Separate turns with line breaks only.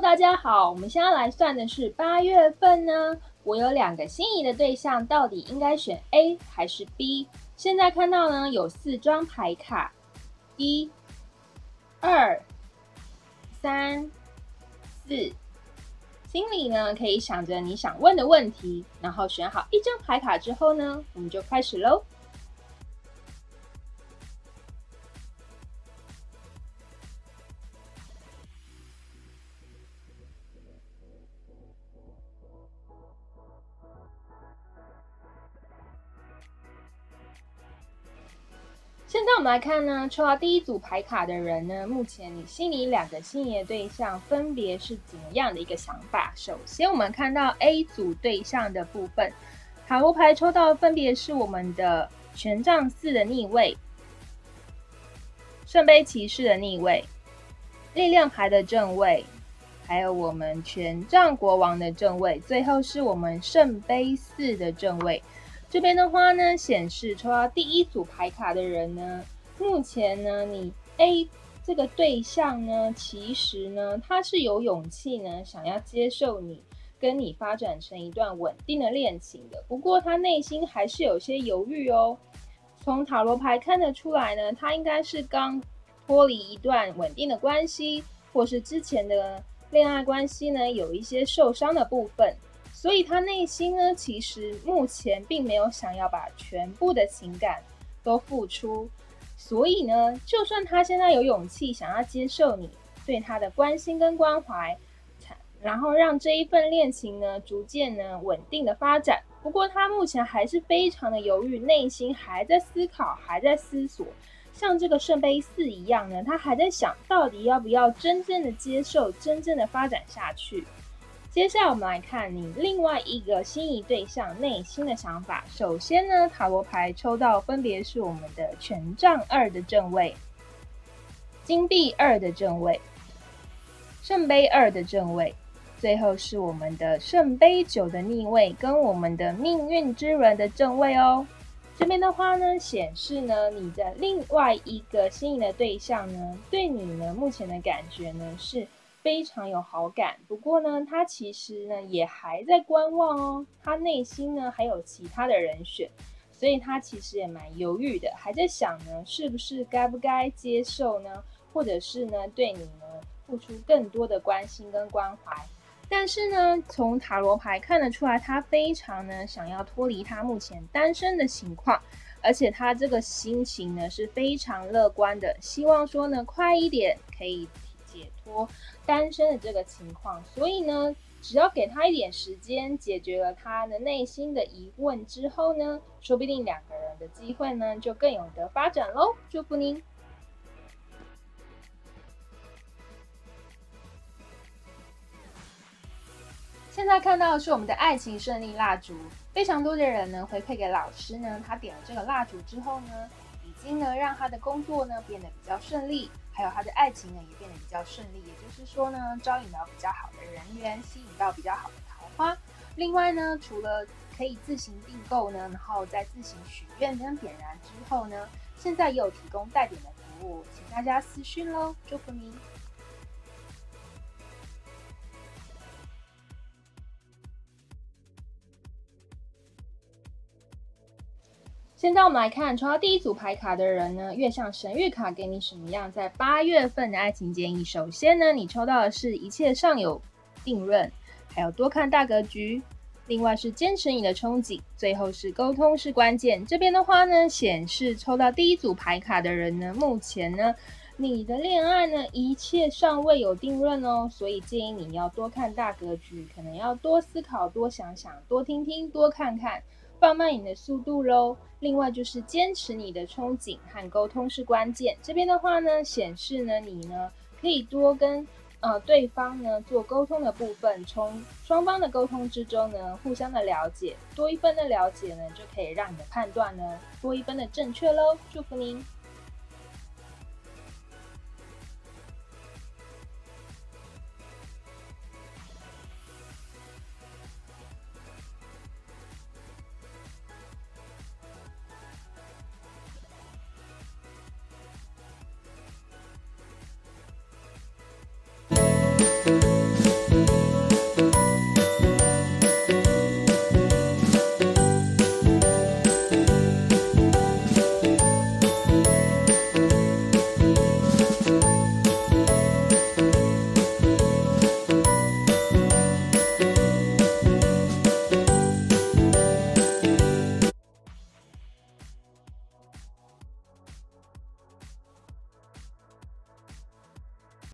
大家好，我们现在来算的是八月份呢。我有两个心仪的对象，到底应该选 A 还是 B？现在看到呢，有四张牌卡，一、二、三、四。心里呢可以想着你想问的问题，然后选好一张牌卡之后呢，我们就开始喽。现在我们来看呢，抽到第一组牌卡的人呢，目前你心里两个心仪的对象分别是怎么样的一个想法？首先，我们看到 A 组对象的部分，塔罗牌抽到分别是我们的权杖四的逆位、圣杯骑士的逆位、力量牌的正位，还有我们权杖国王的正位，最后是我们圣杯四的正位。这边的话呢，显示抽到第一组牌卡的人呢，目前呢，你 A 这个对象呢，其实呢，他是有勇气呢，想要接受你，跟你发展成一段稳定的恋情的。不过他内心还是有些犹豫哦。从塔罗牌看得出来呢，他应该是刚脱离一段稳定的关系，或是之前的恋爱关系呢，有一些受伤的部分。所以他内心呢，其实目前并没有想要把全部的情感都付出。所以呢，就算他现在有勇气想要接受你对他的关心跟关怀，然后让这一份恋情呢逐渐呢稳定的发展。不过他目前还是非常的犹豫，内心还在思考，还在思索。像这个圣杯四一样呢，他还在想到底要不要真正的接受，真正的发展下去。接下来我们来看你另外一个心仪对象内心的想法。首先呢，塔罗牌抽到分别是我们的权杖二的正位、金币二的正位、圣杯二的正位，最后是我们的圣杯九的逆位跟我们的命运之轮的正位哦。这边的话呢，显示呢你的另外一个心仪的对象呢，对你呢目前的感觉呢是。非常有好感，不过呢，他其实呢也还在观望哦，他内心呢还有其他的人选，所以他其实也蛮犹豫的，还在想呢，是不是该不该接受呢，或者是呢对你呢付出更多的关心跟关怀。但是呢，从塔罗牌看得出来，他非常呢想要脱离他目前单身的情况，而且他这个心情呢是非常乐观的，希望说呢快一点可以。解脱单身的这个情况，所以呢，只要给他一点时间，解决了他的内心的疑问之后呢，说不定两个人的机会呢就更有得发展喽！祝福您。现在看到的是我们的爱情胜利蜡烛，非常多的人呢回馈给老师呢，他点了这个蜡烛之后呢，已经呢让他的工作呢变得比较顺利。还有他的爱情呢，也变得比较顺利，也就是说呢，招引到比较好的人缘，吸引到比较好的桃花。另外呢，除了可以自行订购呢，然后再自行许愿跟点燃之后呢，现在也有提供带点的服务，请大家私讯喽，祝福你。现在我们来看抽到第一组牌卡的人呢，月相神谕卡给你什么样在八月份的爱情建议？首先呢，你抽到的是一切尚有定论，还有多看大格局，另外是坚持你的憧憬，最后是沟通是关键。这边的话呢，显示抽到第一组牌卡的人呢，目前呢，你的恋爱呢一切尚未有定论哦，所以建议你要多看大格局，可能要多思考、多想想、多听听、多看看。放慢你的速度喽。另外就是坚持你的憧憬和沟通是关键。这边的话呢，显示呢你呢可以多跟呃对方呢做沟通的部分，从双方的沟通之中呢互相的了解，多一分的了解呢就可以让你的判断呢多一分的正确喽。祝福您。